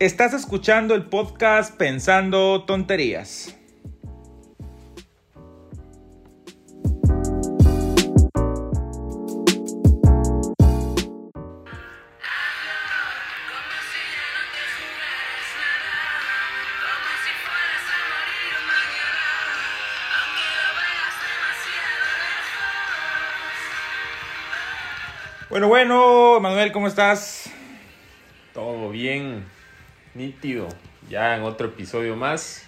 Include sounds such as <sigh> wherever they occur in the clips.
Estás escuchando el podcast Pensando Tonterías. Bueno, bueno, Manuel, ¿cómo estás? Todo bien, nítido. Ya en otro episodio más.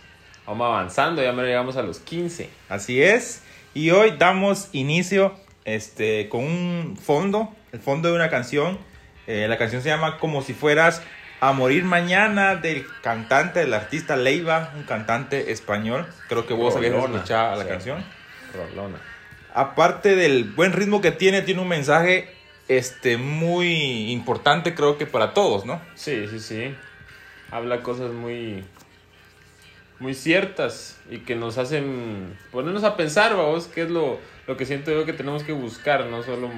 Vamos avanzando, ya me llegamos a los 15. Así es. Y hoy damos inicio este, con un fondo, el fondo de una canción. Eh, la canción se llama Como si fueras a morir mañana del cantante, del artista Leiva, un cantante español. Creo que vos habías escuchado la Sí. canción. Rolona. Aparte del buen ritmo que tiene, tiene un mensaje este, muy importante, creo que para todos, ¿no? Sí, sí, sí. Habla cosas muy. muy ciertas y que nos hacen ponernos a pensar, vamos, qué es lo, lo que siento yo que tenemos que buscar, no solo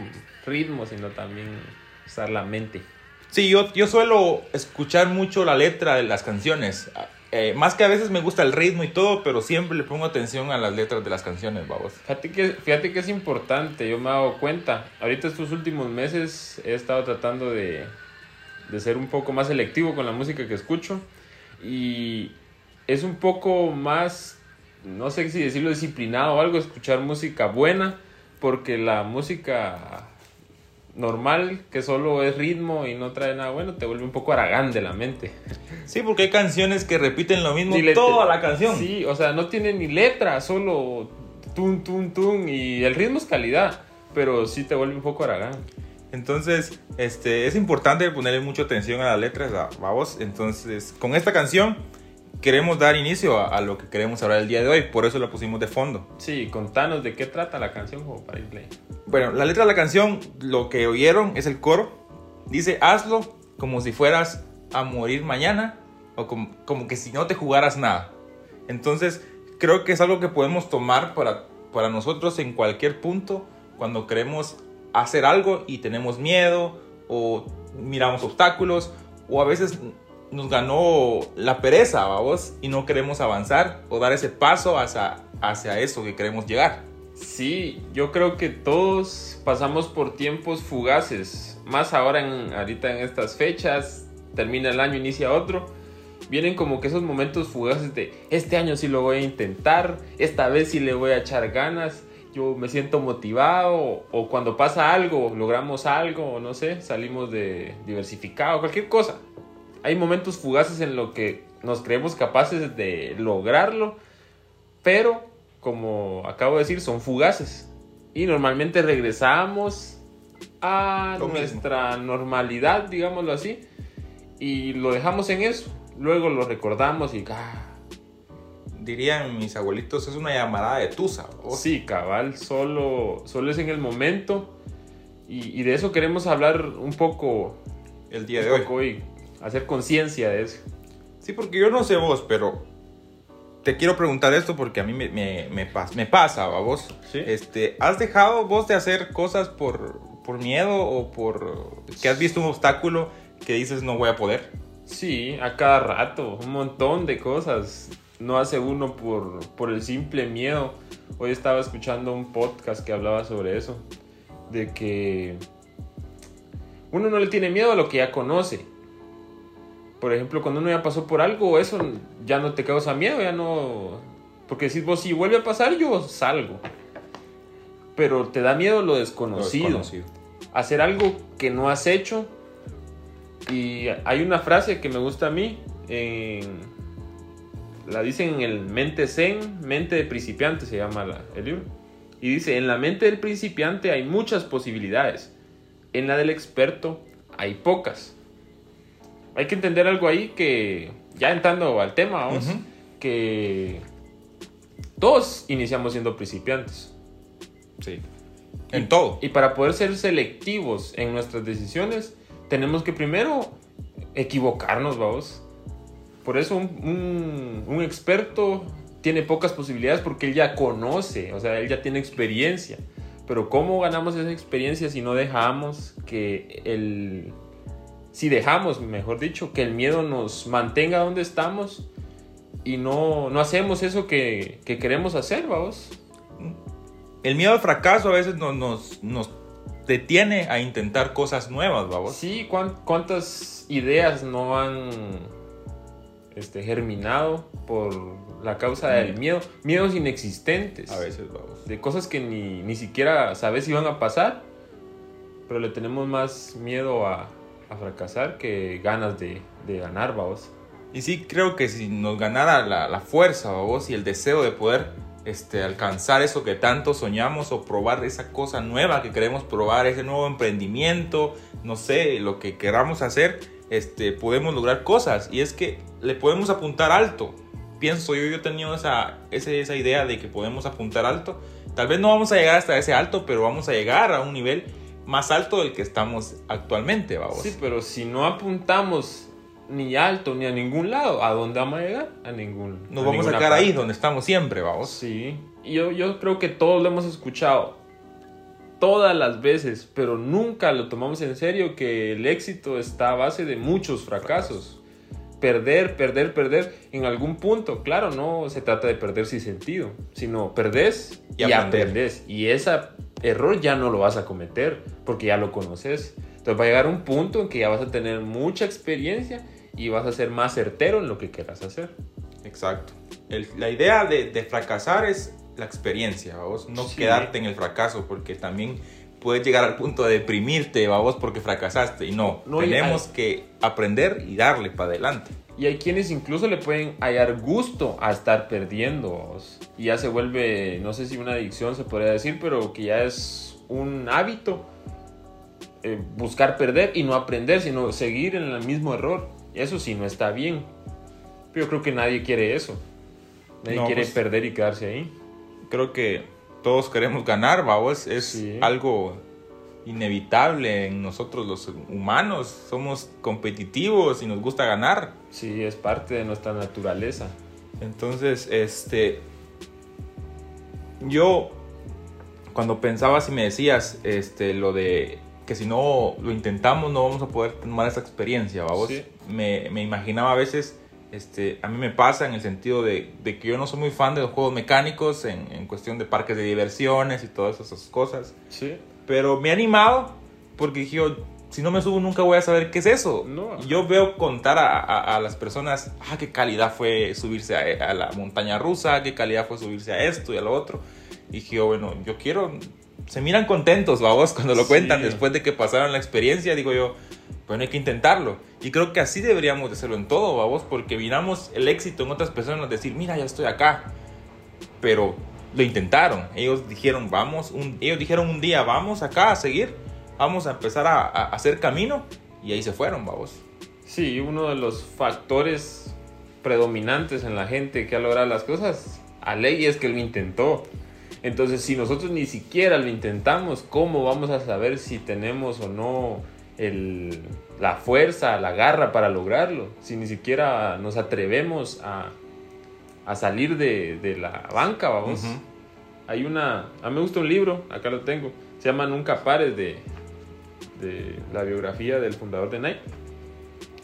ritmo, sino también usar la mente. Sí, yo, yo suelo escuchar mucho la letra de las canciones. Eh, más que a veces me gusta el ritmo y todo, pero siempre le pongo atención a las letras de las canciones, vamos. Fíjate que, fíjate que es importante, yo me he dado cuenta. Ahorita estos últimos meses he estado tratando de, de ser un poco más selectivo con la música que escucho. Y es un poco más, no sé si decirlo disciplinado o algo, escuchar música buena. Porque la música normal, que solo es ritmo y no trae nada bueno, te vuelve un poco aragán de la mente. Sí, porque hay canciones que repiten lo mismo toda la canción. Sí, o sea, no tiene ni letra, solo tun, tun, tun. Y el ritmo es calidad, pero sí te vuelve un poco aragán. Entonces, este, es importante ponerle mucha atención a las letras, vamos. Entonces, con esta canción queremos dar inicio a, a lo que queremos hablar el día de hoy, por eso la pusimos de fondo. Sí, contanos de qué trata la canción como para irle. Bueno, la letra de la canción, lo que oyeron es el coro. Dice, hazlo como si fueras a morir mañana o como, como que si no te jugaras nada. Entonces, creo que es algo que podemos tomar para, para nosotros en cualquier punto cuando queremos hacer algo y tenemos miedo o miramos obstáculos o a veces nos ganó la pereza, vamos, y no queremos avanzar o dar ese paso hacia, hacia eso que queremos llegar. Sí, yo creo que todos pasamos por tiempos fugaces, más ahora en, ahorita en estas fechas, termina el año, inicia otro, vienen como que esos momentos fugaces de este año sí lo voy a intentar, esta vez sí le voy a echar ganas, yo me siento motivado, o cuando pasa algo, logramos algo, no sé, salimos de diversificado, cualquier cosa. Hay momentos fugaces en lo que nos creemos capaces de lograrlo, pero como acabo de decir, son fugaces. Y normalmente regresamos a Lo mismo. nuestra normalidad, digámoslo así, y lo dejamos en eso. Luego lo recordamos y... ah, dirían mis abuelitos, es una llamada de tusa. ¿o? sí, cabal, solo, solo es en el momento. Y, y de eso queremos hablar un poco, el día de hoy. hoy, hacer conciencia de eso. Sí, porque yo no sé vos, pero te quiero preguntar esto porque a mí me, me, me, pas- me pasa, ¿va vos? Sí. Este, ¿Has dejado vos de hacer cosas por, por miedo o por que has visto un obstáculo que dices no voy a poder? Sí, a cada rato, un montón de cosas. No hace uno por, por el simple miedo. Hoy estaba escuchando un podcast que hablaba sobre eso. De que uno no le tiene miedo a lo que ya conoce. Por ejemplo, cuando uno ya pasó por algo, eso ya no te causa miedo, ya no... Porque si vos si vuelve a pasar, yo salgo. Pero te da miedo lo desconocido Lo desconocido. hacer algo que no has hecho. Y hay una frase que me gusta a mí. en- la dicen en el Mente Zen, Mente de Principiante se llama la- el libro. Y dice, en la mente del principiante hay muchas posibilidades. En la del experto hay pocas. Hay que entender algo ahí que, ya entrando al tema, vamos, que todos iniciamos siendo principiantes. Sí. En todo. Y para poder ser selectivos en nuestras decisiones, tenemos que primero equivocarnos, vamos. Por eso un, un- un experto tiene pocas posibilidades porque él ya conoce, o sea, él ya tiene experiencia. Pero ¿cómo ganamos esa experiencia si no dejamos que el, si dejamos, mejor dicho, que el miedo nos mantenga donde estamos y no, no hacemos eso que, que queremos hacer, vamos. El miedo al fracaso a veces nos, nos, nos detiene a intentar cosas nuevas, vamos. Sí, ¿cuán- ¿cuántas ideas no han este, germinado por la causa del miedo? Miedos inexistentes. A veces, vamos. De cosas que ni, ni siquiera sabes si van a pasar, pero le tenemos más miedo a, a fracasar que ganas de, de ganar, vamos. Y sí, creo que si nos ganara la, la fuerza, vos, y el deseo de poder este, alcanzar eso que tanto soñamos o probar esa cosa nueva que queremos probar, ese nuevo emprendimiento, no sé, lo que queramos hacer, este, podemos lograr cosas. Y es que le podemos apuntar alto. Pienso yo, yo he tenido esa, ese- esa idea de que podemos apuntar alto. Tal vez no vamos a llegar hasta ese alto, pero vamos a llegar a un nivel más alto del que estamos actualmente, vamos. Sí, pero si no apuntamos ni alto ni a ningún lado, ¿a dónde vamos a llegar? A ningún. Nos a vamos a quedar ahí donde estamos siempre, vamos. Sí, y yo, yo creo que todos lo hemos escuchado todas las veces, pero nunca lo tomamos en serio que el éxito está a base de muchos fracasos. Perder, perder, perder en algún punto. Claro, no se trata de perder sin sentido, sino perdés Y y, aprendes. Y ese error ya no lo vas a cometer porque ya lo conoces. Entonces va a llegar un punto en que ya vas a tener mucha experiencia y vas a ser más certero en lo que quieras hacer. Exacto. El- la idea de, de fracasar es la experiencia, vamos. No Sí. quedarte en el fracaso, porque también puedes llegar al punto de deprimirte, vamos, porque fracasaste. Y no, No, tenemos hay- que aprender y darle para adelante. Y hay quienes incluso le pueden hallar gusto a estar perdiendo. vos. Y ya se vuelve, no sé si una adicción se podría decir, pero que ya es un hábito eh, buscar perder y no aprender, sino seguir en el mismo error. Eso sí no está bien. Pero yo creo que nadie quiere eso. Nadie No, quiere pues- perder y quedarse ahí. Creo que todos queremos ganar, vamos. Es Sí. algo inevitable en nosotros los humanos. Somos competitivos y nos gusta ganar. Sí, es parte de nuestra naturaleza. Entonces, este. Yo, cuando pensabas y me decías este, lo de que si no lo intentamos no vamos a poder tomar esa experiencia, ¿vamos? Sí. Me, me imaginaba a veces, este, a mí me pasa en el sentido de, de que yo no soy muy fan de los juegos mecánicos en, en cuestión de parques de diversiones y todas esas cosas. Sí. Pero me he animado porque dije, yo, si no me subo nunca voy a saber qué es eso. No. Yo veo contar a, a- a las personas, ah, qué calidad fue subirse a, a la montaña rusa, qué calidad fue subirse a esto y a lo otro. Y dije, yo, bueno, yo quiero... Se miran contentos, vamos, <laughs> cuando lo Sí. cuentan después de que pasaron la experiencia. Digo yo, bueno, hay que intentarlo. Y creo que así deberíamos de hacerlo en todo, vamos, porque miramos el éxito en otras personas, decir, mira, ya estoy acá. Pero lo intentaron. Ellos dijeron, vamos, un, ellos dijeron un día, vamos acá a seguir, vamos a empezar a, a hacer camino. Y ahí se fueron, vamos. Sí, uno de los factores predominantes en la gente que ha logrado las cosas, a ley es que lo intentó. Entonces, si nosotros ni siquiera lo intentamos, ¿cómo vamos a saber si tenemos o no el- la fuerza, la garra para lograrlo? Si ni siquiera nos atrevemos a, a salir de, de la banca, vamos. Ujú. Hay una, a mí me gusta un libro, acá lo tengo, se llama Nunca Pares de, de la biografía del fundador de Nike.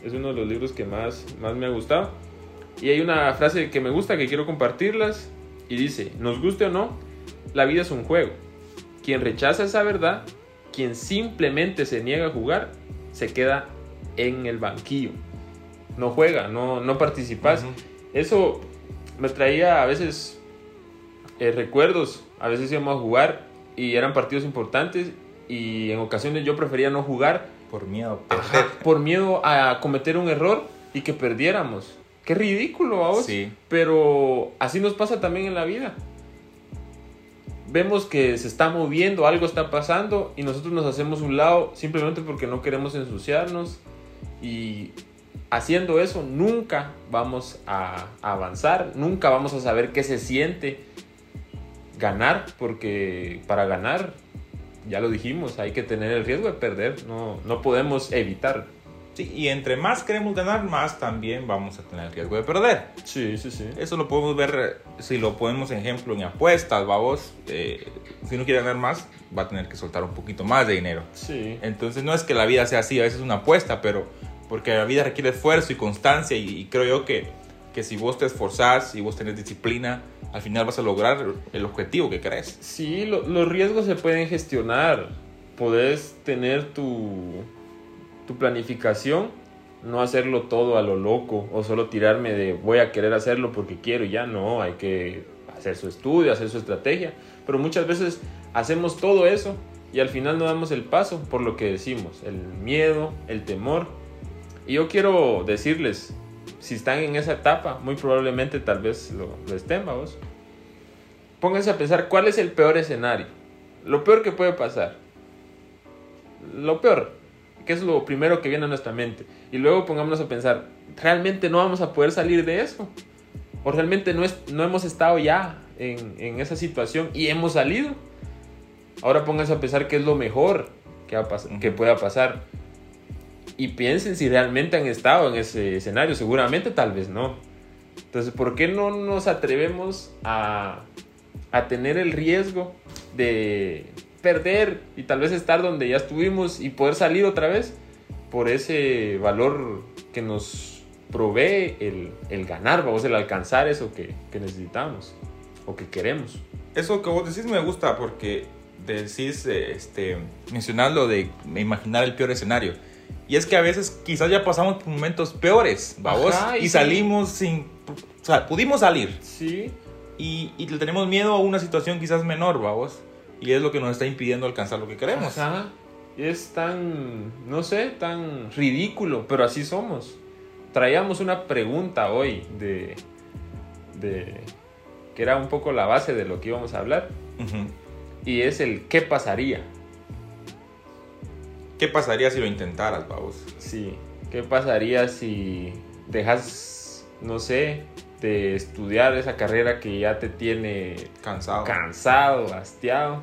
Es uno de los libros que más, más me ha gustado. Y hay una frase que me gusta, que quiero compartirlas. Y dice, nos guste o no, la vida es un juego. Quien rechaza esa verdad, quien simplemente se niega a jugar, se queda en el banquillo. No juega, no, no participas. Eso me traía a veces eh, recuerdos. A veces íbamos a jugar y eran partidos importantes. Y en ocasiones yo prefería no jugar Por miedo a Ajá, por miedo a cometer un error y que perdiéramos. Qué ridículo, vamos. Sí. Pero así nos pasa también en la vida. Vemos que se está moviendo, algo está pasando y nosotros nos hacemos un lado simplemente porque no queremos ensuciarnos y haciendo eso nunca vamos a avanzar, nunca vamos a saber qué se siente ganar porque para ganar, ya lo dijimos, hay que tener el riesgo de perder, no, no podemos evitar. Sí, y entre más queremos ganar, más también vamos a tener el riesgo de perder. Sí, sí, sí. Eso lo podemos ver eh, si lo ponemos ejemplo en apuestas, vamos. Eh, si uno quiere ganar más, va a tener que soltar un poquito más de dinero. Sí. Entonces no es que la vida sea así, a veces es una apuesta, pero porque la vida requiere esfuerzo y constancia y, y creo yo que, que si vos te esforzás y vos tenés disciplina, al final vas a lograr el objetivo que crees. Sí, lo- los riesgos se pueden gestionar. Podés tener tu, tu planificación, no hacerlo todo a lo loco o solo tirarme de voy a querer hacerlo porque quiero y ya no, hay que hacer su estudio, hacer su estrategia. Pero muchas veces hacemos todo eso y al final no damos el paso por lo que decimos, el miedo, el temor. Y yo quiero decirles, si están en esa etapa, muy probablemente tal vez lo, lo estén, vamos. Pónganse a pensar cuál es el peor escenario. Lo peor que puede pasar. Lo peor, que es lo primero que viene a nuestra mente. Y luego pongámonos a pensar, ¿realmente no vamos a poder salir de eso? ¿O realmente no, es, no hemos estado ya en, en esa situación y hemos salido? Ahora pónganse a pensar qué es lo mejor que, va a que pueda pasar. Y piensen si realmente han estado en ese escenario. Seguramente tal vez no. Entonces, ¿por qué no nos atrevemos a, a tener el riesgo de perder y tal vez estar donde ya estuvimos y poder salir otra vez por ese valor que nos provee el, el ganar, vamos, el alcanzar eso que, que necesitamos o que queremos? Eso que vos decís me gusta porque decís, este, mencionás lo de imaginar el peor escenario. Y es que a veces quizás ya pasamos por momentos peores, ¿vamos? Y sí. salimos sin... O sea, pudimos salir Sí, y, y le tenemos miedo a una situación quizás menor, ¿vamos? Y es lo que nos está impidiendo alcanzar lo que queremos. Ajá. Es tan, no sé, tan ridículo, pero así somos. Traíamos una pregunta hoy de, de que era un poco la base de lo que íbamos a hablar y es el qué pasaría. ¿Qué pasaría si lo intentaras, vamos? Sí, qué pasaría si dejas, no sé, de estudiar esa carrera que ya te tiene Cansado. cansado, hastiado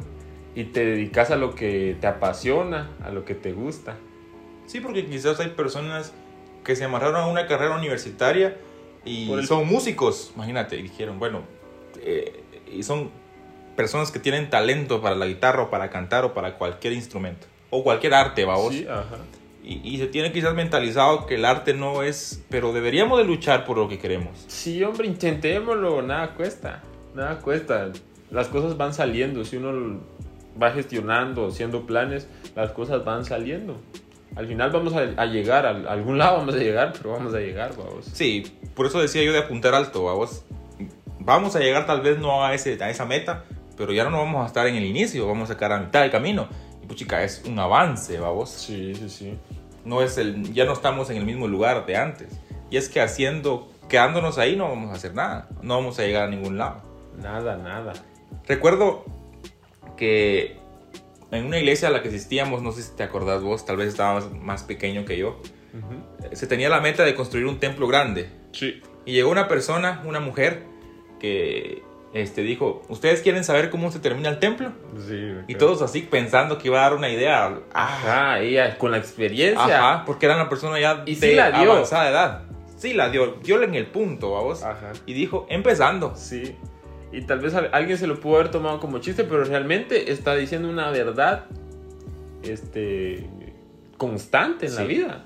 y te dedicas a lo que te apasiona, a lo que te gusta. Sí, porque quizás hay personas que se amarraron a una carrera universitaria y el- son músicos, imagínate, y dijeron, bueno, eh, y son personas que tienen talento para la guitarra o para cantar o para cualquier instrumento o cualquier arte, vamos. Sí, ajá. Y, y se tiene quizás mentalizado que el arte no es, pero deberíamos de luchar por lo que queremos. Sí, hombre, intentémoslo, nada cuesta, nada cuesta. Las cosas van saliendo, si uno va gestionando, haciendo planes, las cosas van saliendo. Al final vamos a, a llegar, a, algún lado vamos a llegar, pero vamos a llegar, vamos. Sí, por eso decía yo de apuntar alto, vamos. Vamos a llegar tal vez no a, ese, a esa meta, pero ya no vamos a estar en el inicio, vamos a sacar a mitad del camino. Y puchica, es un avance, vamos. Sí, sí, sí. No es el, ya no estamos en el mismo lugar de antes. Y es que haciendo, quedándonos ahí no vamos a hacer nada, no vamos a llegar a ningún lado. Nada, nada. Recuerdo que en una iglesia a la que asistíamos, no sé si te acordás vos, tal vez estabas más pequeño que yo, se tenía la meta de construir un templo grande. Sí. Y llegó una persona, una mujer, que este, dijo, ¿ustedes quieren saber cómo se termina el templo? Sí. Y todos así pensando que iba a dar una idea. Ah, Ajá, ella con la experiencia. ajá, porque era una persona ya Y de sí la dio. avanzada edad. Sí la dio, dio en el punto, vamos. Ajá. Y dijo, empezando. Sí. Y tal vez alguien se lo pudo haber tomado como chiste, pero realmente está diciendo una verdad este, constante en la Sí. vida.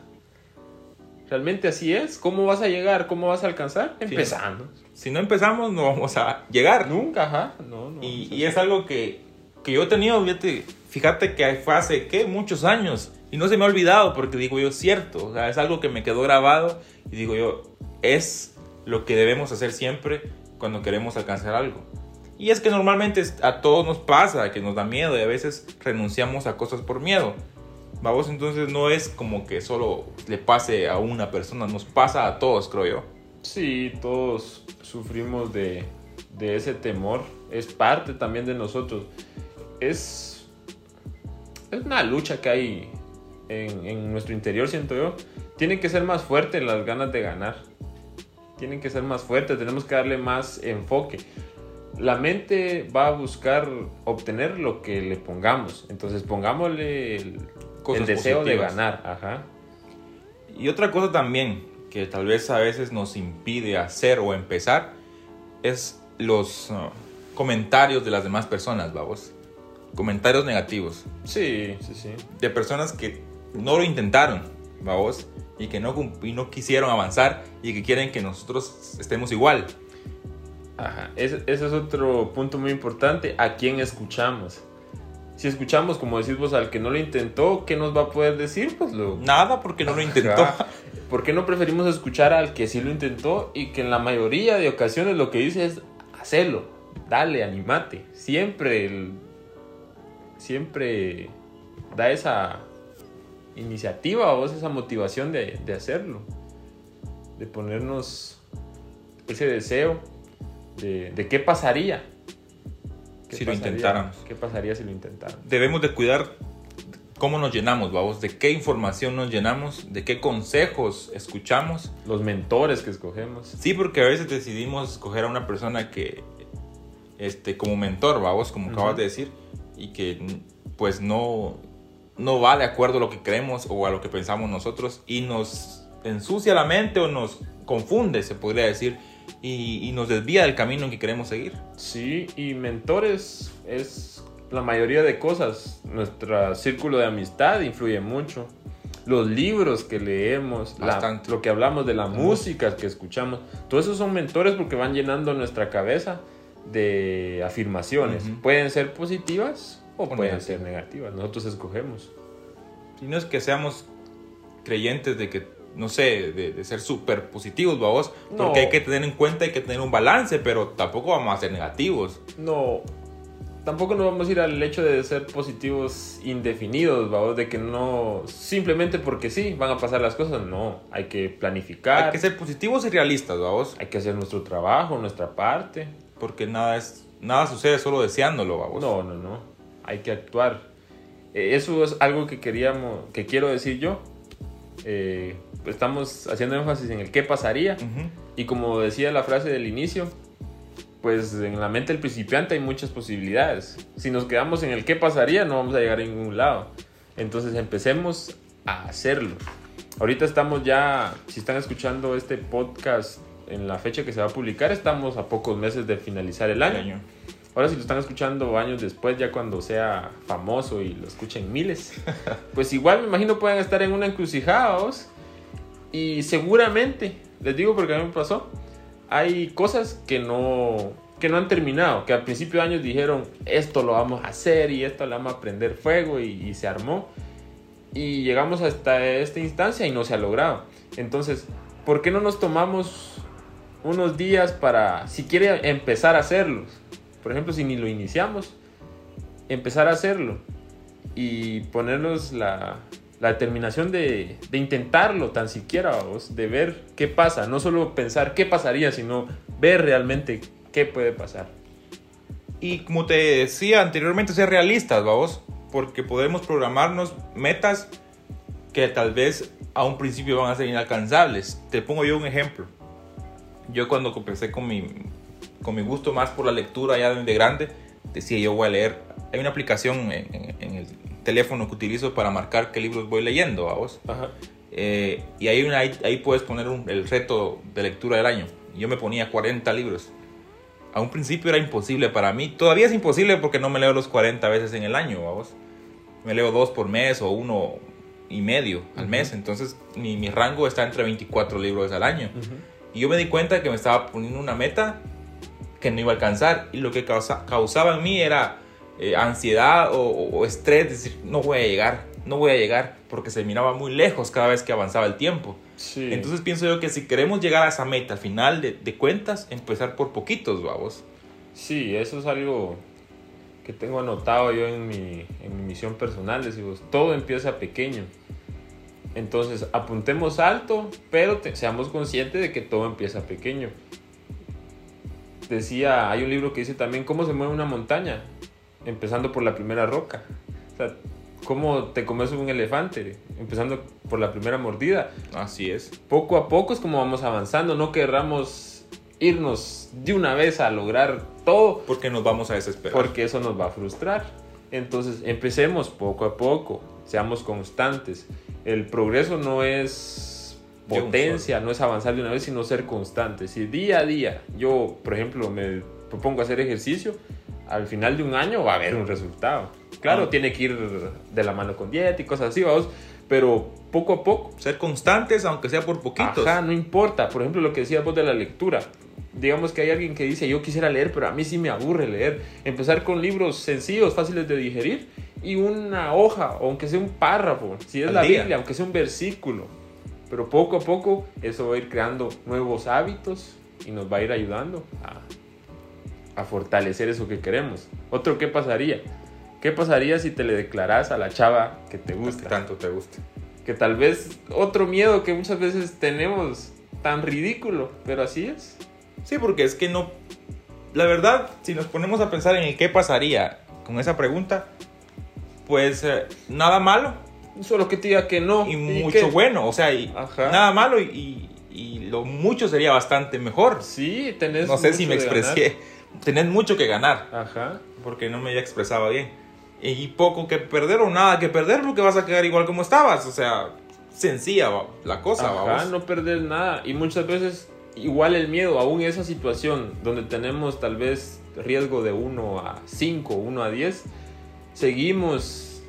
Realmente así es. ¿Cómo vas a llegar? ¿Cómo vas a alcanzar? Empezando. Si no empezamos, no vamos a llegar. Nunca, ajá. No, no. Y, y es algo que, que yo he tenido, fíjate, fíjate que fue hace, ¿qué? Muchos años. Y no se me ha olvidado porque digo yo, cierto. O sea, es algo que me quedó grabado y digo yo, es lo que debemos hacer siempre cuando queremos alcanzar algo. Y es que normalmente a todos nos pasa que nos da miedo y a veces renunciamos a cosas por miedo. Vamos, entonces no es como que solo le pase a una persona, nos pasa a todos, creo yo. Sí, todos sufrimos de, de ese temor. Es parte también de nosotros. Es, es una lucha que hay en, en nuestro interior, siento yo. Tienen que ser más fuertes las ganas de ganar. Tienen que ser más fuertes, tenemos que darle más enfoque. La mente va a buscar obtener lo que le pongamos. Entonces pongámosle Cosas el deseo de ganar. Ajá. Y otra cosa también que tal vez a veces nos impide hacer o empezar es los uh, comentarios de las demás personas, vamos. Comentarios negativos. Sí, sí, sí. De personas que no lo intentaron, vamos. Y que no, y no quisieron avanzar y que quieren que nosotros estemos igual. Ajá, ese, ese es otro punto muy importante. ¿A quién escuchamos? Si escuchamos, como decís vos, al que no lo intentó, ¿qué nos va a poder decir? Pues lo... Nada porque no lo intentó. ¿Por qué no preferimos escuchar al que sí lo intentó y que en la mayoría de ocasiones lo que dice es hacerlo, dale, animate? Siempre, el- siempre da esa iniciativa o esa motivación de, de hacerlo, de ponernos ese deseo de, de qué pasaría. ¿Qué Si lo pasaría? intentáramos. ¿Qué pasaría si lo intentaran? Debemos de cuidar cómo nos llenamos, vamos. De qué información nos llenamos, de qué consejos escuchamos. Los mentores que escogemos. Sí, porque a veces decidimos escoger a una persona que, este, como mentor, vamos, como acabas Ujú. de decir, y que pues no, no va de acuerdo a lo que creemos o a lo que pensamos nosotros y nos ensucia la mente o nos confunde, se podría decir, y, y nos desvía del camino en que queremos seguir. Sí, y mentores es la mayoría de cosas. Nuestro círculo de amistad influye mucho. Los libros que leemos, la- lo que hablamos de la música que escuchamos, todos esos son mentores porque van llenando nuestra cabeza de afirmaciones. Pueden ser positivas o, O pueden negativas. ser negativas. Nosotros escogemos. Y no es que seamos creyentes de que, no sé, de, de ser súper positivos, vamos, No. porque hay que tener en cuenta, hay que tener un balance, pero tampoco vamos a ser negativos. No, tampoco nos vamos a ir al hecho de ser positivos indefinidos, vamos, de que no, simplemente porque sí, van a pasar las cosas, no, hay que planificar, Hay que ser positivos y realistas, vamos, hay que hacer nuestro trabajo, nuestra parte. porque nada es nada sucede solo deseándolo, vamos. No, no, no, hay que actuar. Eh, Eso es algo que queríamos, que quiero decir yo. Eh, estamos haciendo énfasis en el qué pasaría. Ujú. Y como decía la frase del inicio, pues en la mente del principiante hay muchas posibilidades. Si nos quedamos en el qué pasaría, no vamos a llegar a ningún lado. Entonces empecemos a hacerlo. Ahorita estamos ya, si están escuchando este podcast en la fecha que se va a publicar, estamos a pocos meses de finalizar el año. Año. Ahora si lo están escuchando años después, ya cuando sea famoso y lo escuchen miles, <laughs> pues igual me imagino pueden estar en una encrucijada ¿vos? Y seguramente, les digo porque a mí me pasó, hay cosas que no, que no han terminado, que al principio de años dijeron esto lo vamos a hacer y esto le vamos a prender fuego y, se armó y llegamos hasta esta instancia y no se ha logrado. Entonces, ¿por qué no nos tomamos unos días para, si quiere empezar a hacerlos? Por ejemplo, si ni lo iniciamos, empezar a hacerlo y ponernos la, la determinación de, de intentarlo tan siquiera, vos, de ver qué pasa, no solo pensar qué pasaría, sino ver realmente qué puede pasar. Y como te decía anteriormente, ser realistas, vamos, porque podemos programarnos metas que tal vez a un principio van a ser inalcanzables. Te pongo yo un ejemplo. Yo cuando empecé con mi, con mi gusto más por la lectura ya de grande, decía yo voy a leer. Hay una aplicación en, en- teléfono que utilizo para marcar qué libros voy leyendo, vamos. Ajá. Eh, y ahí, una- ahí, puedes poner un- el reto de lectura del año. Yo me ponía 40 libros. A un principio era imposible para mí. Todavía es imposible porque no me leo los 40 veces en el año, vamos. Me leo dos por mes o uno y medio al Ujú. mes. Entonces mi, mi rango está entre 24 libros al año. Y yo me di cuenta que me estaba poniendo una meta que no iba a alcanzar. Y lo que causa- causaba en mí era eh, ansiedad o, o estrés. Decir, no voy a llegar, no voy a llegar. Porque se miraba muy lejos cada vez que avanzaba el tiempo. Sí. Entonces pienso yo que si queremos llegar a esa meta al final de, de cuentas, empezar por poquitos, vamos. Sí, eso es algo que tengo anotado yo en mi, en mi misión personal. Decimos, todo empieza pequeño. Entonces, apuntemos alto, pero te- seamos conscientes de que todo empieza pequeño. Decía, hay un libro que dice también cómo se mueve una montaña, empezando por la primera roca. O sea, cómo te comes un elefante, empezando por la primera mordida Así es. poco a poco es como vamos avanzando, no querramos irnos de una vez a lograr todo, Porque nos vamos a desesperar. porque eso nos va a frustrar. Entonces, empecemos poco a poco, seamos constantes. El progreso no es potencia, no es avanzar de una vez, sino ser constante. Si día a día yo, por ejemplo, me propongo hacer ejercicio, al final de un año va a haber un resultado. Claro, Ah. tiene que ir de la mano con dieta y cosas así, vamos, pero poco a poco Ser constantes, aunque sea por poquitos. Ajá, no importa. Por ejemplo, lo que decías vos de la lectura. Digamos que hay alguien que dice, yo quisiera leer, pero a mí sí me aburre leer. Empezar con libros sencillos, fáciles de digerir, y una hoja, aunque sea un párrafo, si es Al la día. Biblia, aunque sea un versículo. Pero poco a poco eso va a ir creando nuevos hábitos y nos va a ir ayudando a, a fortalecer eso que queremos. Otro, ¿qué pasaría? ¿Qué pasaría si te le declaras a la chava que te Que gusta? tanto te gusta. que tal vez otro miedo que muchas veces tenemos tan ridículo, pero así es. Sí, porque es que no. La verdad, si nos ponemos a pensar en el qué pasaría con esa pregunta, pues eh, nada malo Solo que te diga que no. y ¿y mucho bueno. O sea, y Ajá. nada malo y, y- y lo mucho sería bastante mejor. Sí, tenés. No sé si me expresé. Tenés mucho que ganar. Ajá. porque no me había expresado bien. Y poco que perder o nada que perder, porque vas a quedar igual como estabas. O sea, sencilla la cosa, Ajá, vamos. no perder nada. Y muchas veces, igual el miedo, aún esa situación donde tenemos tal vez riesgo de 1 a 5, 1 a 10, seguimos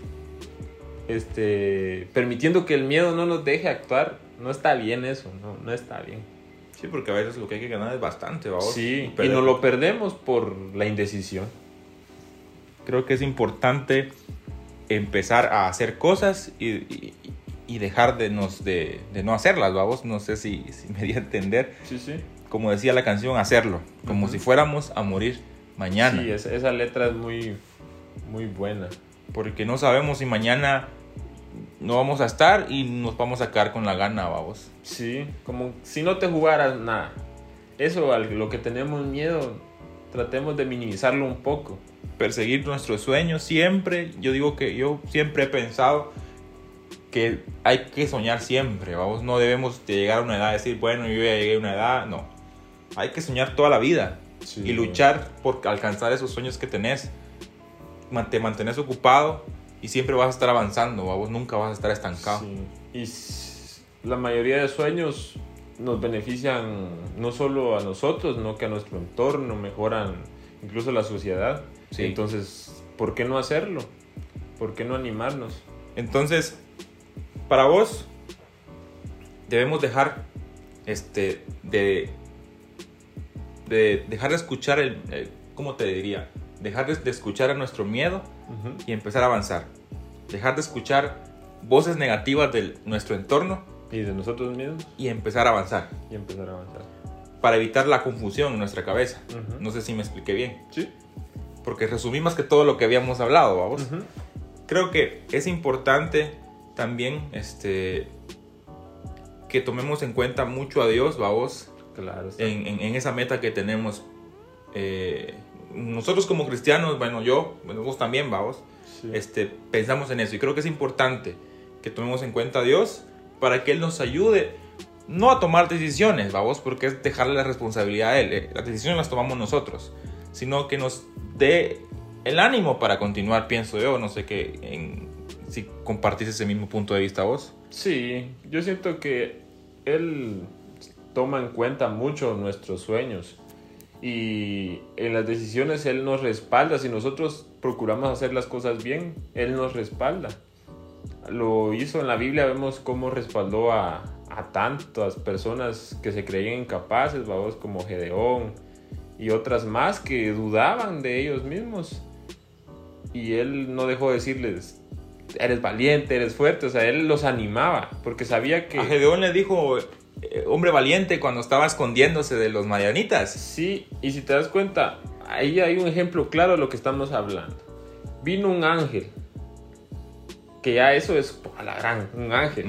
este, permitiendo que el miedo no nos deje actuar. No está bien eso, no, no está bien. Sí, porque a veces lo que hay que ganar es bastante, vamos. Sí, y nos lo perdemos por la indecisión. creo que es importante empezar a hacer cosas y, y- y dejar de, nos, de, de no hacerlas, vamos. No sé si, si me di a entender. Sí, sí. Como decía la canción, hacerlo. Como Ujú. si fuéramos a morir mañana. Sí, esa, esa letra es muy, muy buena. Porque no sabemos si mañana no vamos a estar y nos vamos a quedar con la gana, vamos. Sí, como si no te jugaras nada. Eso, a lo que tenemos miedo, tratemos de minimizarlo un poco. Perseguir nuestros sueños siempre. Yo digo que yo siempre he pensado que hay que soñar siempre, vamos. No debemos de llegar a una edad y decir, bueno, yo ya llegué a una edad. No. Hay que soñar toda la vida. Sí. y luchar por alcanzar esos sueños que tenés. Te mantenés ocupado y siempre vas a estar avanzando, vos nunca vas a estar estancado. Sí. Y la mayoría de sueños nos benefician no solo a nosotros, no que a nuestro entorno, mejoran incluso la sociedad. Sí. Entonces, ¿por qué no hacerlo? ¿Por qué no animarnos? Entonces, para vos, debemos dejar este, de, de dejar de escuchar el, el- ¿cómo te diría? Dejar de, escuchar a nuestro miedo y empezar a avanzar. Dejar de escuchar voces negativas de nuestro entorno Y de nosotros mismos y empezar a avanzar. y empezar a avanzar. Para evitar la confusión en nuestra cabeza. No sé si me expliqué bien. Sí. Porque resumí más que todo lo que habíamos hablado, vamos. Creo que es importante también este, que tomemos en cuenta mucho a Dios, vamos, Claro. en- en esa meta que tenemos. Eh, nosotros como cristianos, bueno, yo, vos también, vamos, Sí. este, pensamos en eso. Y creo que es importante que tomemos en cuenta a Dios para que Él nos ayude, no a tomar decisiones, vamos, porque es dejarle la responsabilidad a Él. eh, Las decisiones las tomamos nosotros, sino que nos dé el ánimo para continuar, pienso yo. No sé qué, en- si compartís ese mismo punto de vista vos. Sí, yo siento que él toma en cuenta mucho nuestros sueños y en las decisiones él nos respalda. Si nosotros procuramos hacer las cosas bien, él nos respalda. Lo hizo en la Biblia, vemos cómo respaldó a, a tantas personas que se creían incapaces, vamos, como Gedeón y otras más que dudaban de ellos mismos. Y él no dejó de decirles, eres valiente, eres fuerte, o sea, él los animaba, porque sabía que... A Gedeón le dijo, hombre valiente, cuando estaba escondiéndose de los marianitas. Sí, y si te das cuenta, ahí hay un ejemplo claro de lo que estamos hablando. Vino un ángel, que ya eso es a la gran, un ángel,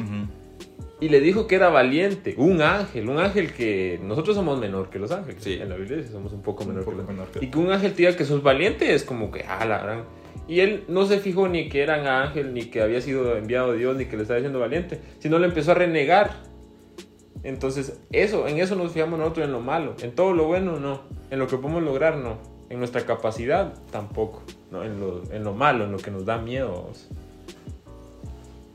y le dijo que era valiente, un ángel, un ángel que nosotros somos menor que los ángeles, Sí. en la Biblia somos un poco menor poco que los menor que- Y que un ángel te diga que sos valiente es como que, ah, la gran. Y él no se fijó ni que era un ángel, ni que había sido enviado de Dios, ni que le estaba diciendo valiente, sino le empezó a renegar. Entonces, eso, en eso nos fijamos nosotros en lo malo. En todo lo bueno, no. En lo que podemos lograr, no. En nuestra capacidad, tampoco. No, en, lo, en lo malo, en lo que nos da miedo.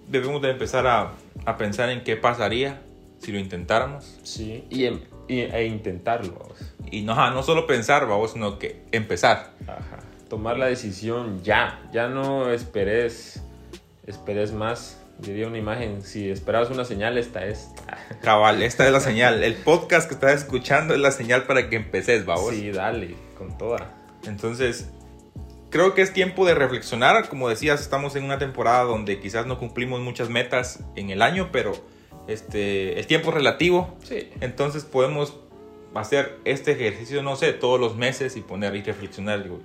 Debemos de empezar a, a pensar en qué pasaría si lo intentáramos. Sí, y, em- y- e intentarlo. Y no, no solo pensar, vamos, sino que empezar. Ajá. Tomar la decisión ya. Ya no esperes, esperes más. Diría una imagen, si esperabas una señal, esta es. <laughs> Cabal, esta es la señal. El podcast que estás escuchando es la señal para que empeces, vamos. Sí, dale, con toda. Entonces, creo que es tiempo de reflexionar. Como decías, estamos en una temporada donde quizás no cumplimos muchas metas en el año, pero este, el tiempo es relativo. Sí. Entonces podemos hacer este ejercicio, no sé, todos los meses y poner y reflexionar. Digo,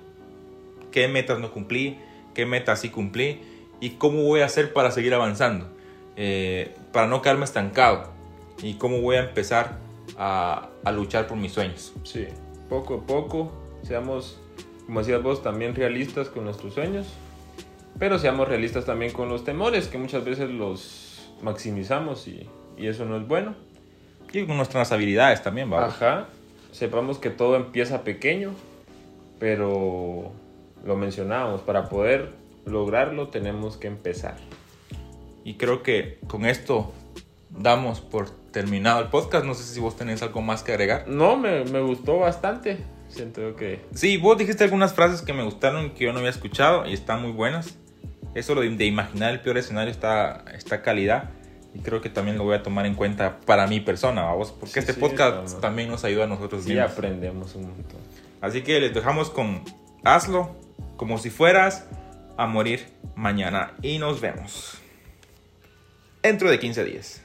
¿Qué metas no cumplí? ¿Qué metas sí cumplí? ¿Y cómo voy a hacer para seguir avanzando? Eh, para no quedarme estancado. ¿Y cómo voy a empezar a, a luchar por mis sueños? Sí, poco a poco, seamos, como decías vos, también realistas con nuestros sueños, pero seamos realistas también con los temores, que muchas veces los maximizamos y, y eso no es bueno. Y con nuestras habilidades también, ¿va? Ajá, sepamos que todo empieza pequeño, pero lo mencionábamos, para poder lograrlo tenemos que empezar. Y creo que con esto damos por terminado el podcast. No sé si vos tenés algo más que agregar. No, me, me gustó bastante, siento que... Sí, vos dijiste algunas frases que me gustaron que yo no había escuchado y están muy buenas. Eso lo de, de imaginar el peor escenario está, está calidad y creo que también lo voy a tomar en cuenta para mi persona, vamos, porque Sí, este sí, podcast también nos ayuda a nosotros Sí, mismos. aprendemos un montón. Así que les dejamos con hazlo como si fueras a morir mañana y nos vemos dentro de 15 días.